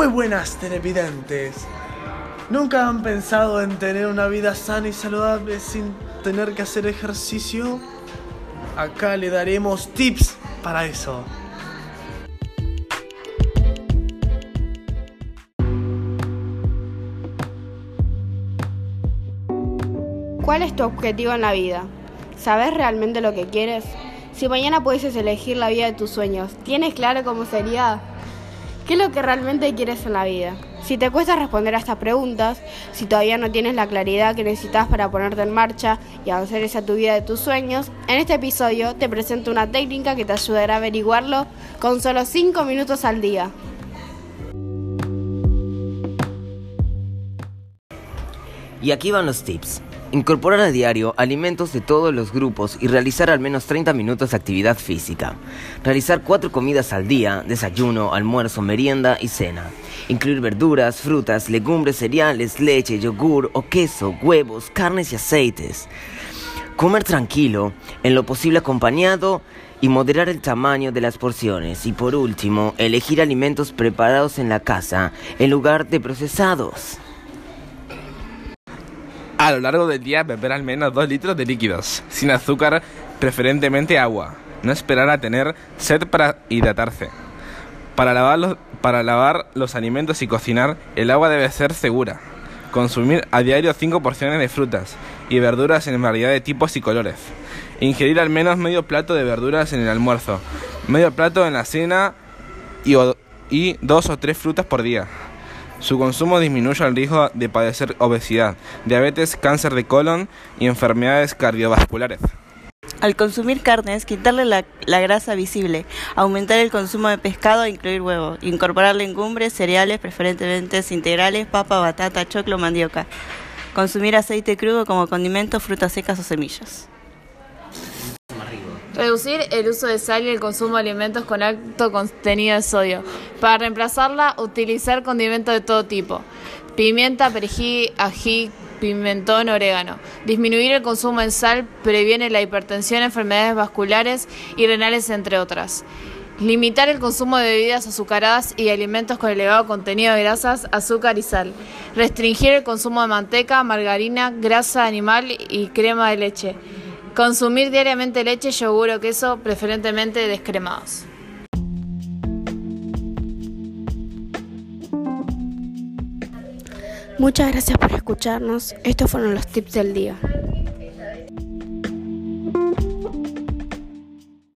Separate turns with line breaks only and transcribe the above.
Muy buenas televidentes. ¿Nunca han pensado en tener una vida sana y saludable sin tener que hacer ejercicio? Acá le daremos tips para eso.
¿Cuál es tu objetivo en la vida? ¿Sabes realmente lo que quieres? Si mañana pudieses elegir la vida de tus sueños, ¿tienes claro cómo sería? ¿Qué es lo que realmente quieres en la vida? Si te cuesta responder a estas preguntas, si todavía no tienes la claridad que necesitas para ponerte en marcha y avanzar esa tu vida de tus sueños, en este episodio te presento una técnica que te ayudará a averiguarlo con solo 5 minutos al día.
Y aquí van los tips. Incorporar a diario alimentos de todos los grupos y realizar al menos 30 minutos de actividad física. Realizar cuatro comidas al día, desayuno, almuerzo, merienda y cena. Incluir verduras, frutas, legumbres, cereales, leche, yogur o queso, huevos, carnes y aceites. Comer tranquilo, en lo posible acompañado y moderar el tamaño de las porciones. Y por último, elegir alimentos preparados en la casa en lugar de procesados.
A lo largo del día beber al menos 2 litros de líquidos, sin azúcar, preferentemente agua. No esperar a tener sed para hidratarse. Para lavar, los, para lavar los alimentos y cocinar, el agua debe ser segura. Consumir a diario 5 porciones de frutas y verduras en variedad de tipos y colores. Ingerir al menos medio plato de verduras en el almuerzo, medio plato en la cena y, y dos o tres frutas por día. Su consumo disminuye el riesgo de padecer obesidad, diabetes, cáncer de colon y enfermedades cardiovasculares.
Al consumir carnes, quitarle la, grasa visible, aumentar el consumo de pescado e incluir huevo, incorporar legumbres, cereales, preferentemente integrales, papa, batata, choclo, mandioca. Consumir aceite crudo como condimento, frutas secas o semillas.
Reducir el uso de sal y el consumo de alimentos con alto contenido de sodio. Para reemplazarla, utilizar condimentos de todo tipo. Pimienta, perejil, ají, pimentón, orégano. Disminuir el consumo de sal previene la hipertensión, enfermedades vasculares y renales, entre otras. Limitar el consumo de bebidas azucaradas y alimentos con elevado contenido de grasas, azúcar y sal. Restringir el consumo de manteca, margarina, grasa animal y crema de leche. Consumir diariamente leche, yogur o queso, preferentemente descremados.
Muchas gracias por escucharnos. Estos fueron los tips del día.